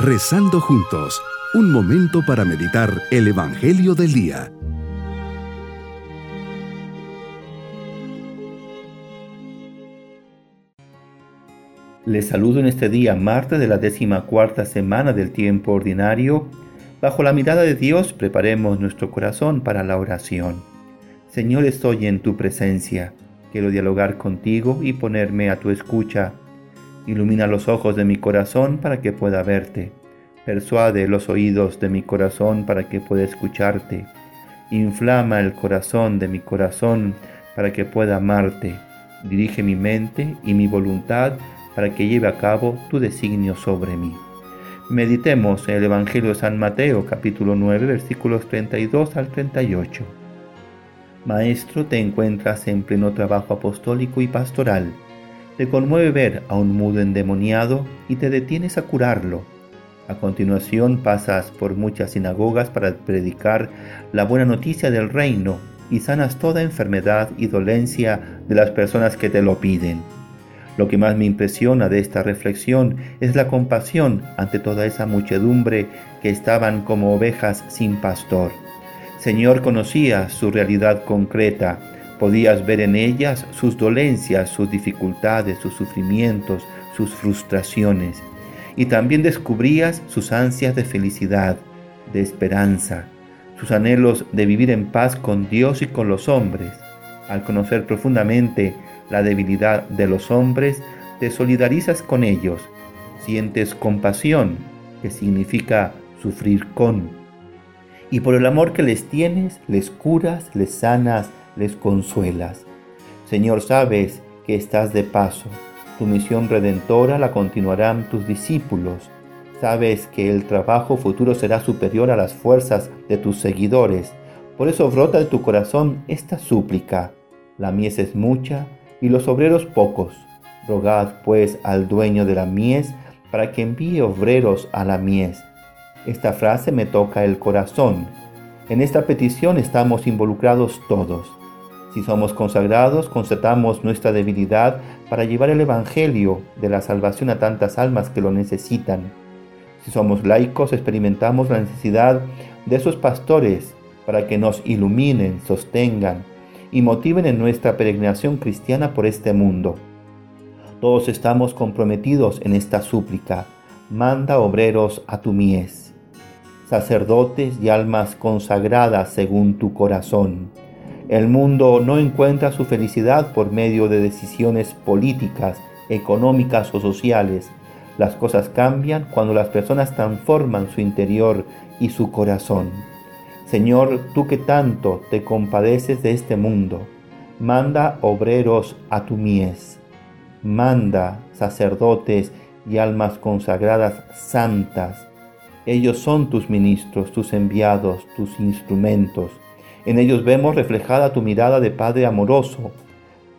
Rezando juntos, un momento para meditar el Evangelio del Día. Les saludo en este día, martes de la décima cuarta semana del tiempo ordinario. Bajo la mirada de Dios, preparemos nuestro corazón para la oración. Señor, estoy en tu presencia. Quiero dialogar contigo y ponerme a tu escucha Ilumina los ojos de mi corazón para que pueda verte. Persuade los oídos de mi corazón para que pueda escucharte. Inflama el corazón de mi corazón para que pueda amarte. Dirige mi mente y mi voluntad para que lleve a cabo tu designio sobre mí. Meditemos en el Evangelio de San Mateo capítulo 9 versículos 32 al 38. Maestro, te encuentras en pleno trabajo apostólico y pastoral te conmueve ver a un mudo endemoniado y te detienes a curarlo. A continuación pasas por muchas sinagogas para predicar la buena noticia del reino y sanas toda enfermedad y dolencia de las personas que te lo piden. Lo que más me impresiona de esta reflexión es la compasión ante toda esa muchedumbre que estaban como ovejas sin pastor. Señor conocía su realidad concreta, Podías ver en ellas sus dolencias, sus dificultades, sus sufrimientos, sus frustraciones. Y también descubrías sus ansias de felicidad, de esperanza, sus anhelos de vivir en paz con Dios y con los hombres. Al conocer profundamente la debilidad de los hombres, te solidarizas con ellos, sientes compasión, que significa sufrir con. Y por el amor que les tienes, les curas, les sanas, les consuelas. Señor, sabes que estás de paso. Tu misión redentora la continuarán tus discípulos. Sabes que el trabajo futuro será superior a las fuerzas de tus seguidores. Por eso brota de tu corazón esta súplica. La mies es mucha y los obreros pocos. Rogad pues al dueño de la mies para que envíe obreros a la mies. Esta frase me toca el corazón. En esta petición estamos involucrados todos. Si somos consagrados, constatamos nuestra debilidad para llevar el Evangelio de la salvación a tantas almas que lo necesitan. Si somos laicos, experimentamos la necesidad de esos pastores para que nos iluminen, sostengan y motiven en nuestra peregrinación cristiana por este mundo. Todos estamos comprometidos en esta súplica. Manda obreros a tu mies, sacerdotes y almas consagradas según tu corazón el mundo no encuentra su felicidad por medio de decisiones políticas, económicas o sociales. Las cosas cambian cuando las personas transforman su interior y su corazón. Señor, tú que tanto te compadeces de este mundo, manda obreros a tu mies, manda sacerdotes y almas consagradas santas. Ellos son tus ministros, tus enviados, tus instrumentos en ellos vemos reflejada tu mirada de Padre amoroso.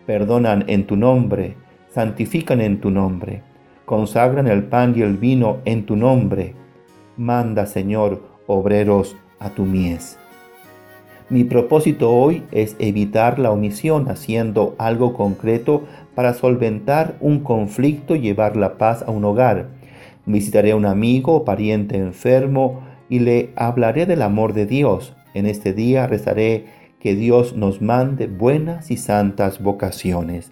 Perdonan en tu nombre, santifican en tu nombre, consagran el pan y el vino en tu nombre. Manda, Señor, obreros a tu mies. Mi propósito hoy es evitar la omisión haciendo algo concreto para solventar un conflicto y llevar la paz a un hogar. Visitaré a un amigo o pariente enfermo y le hablaré del amor de Dios en este día rezaré que Dios nos mande buenas y santas vocaciones.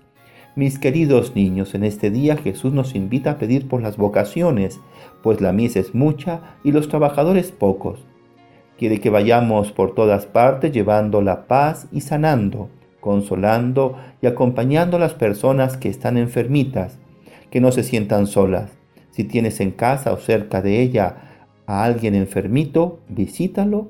Mis queridos niños, en este día Jesús nos invita a pedir por las vocaciones, pues la mies es mucha y los trabajadores pocos. Quiere que vayamos por todas partes llevando la paz y sanando, consolando y acompañando a las personas que están enfermitas, que no se sientan solas. Si tienes en casa o cerca de ella a alguien enfermito, visítalo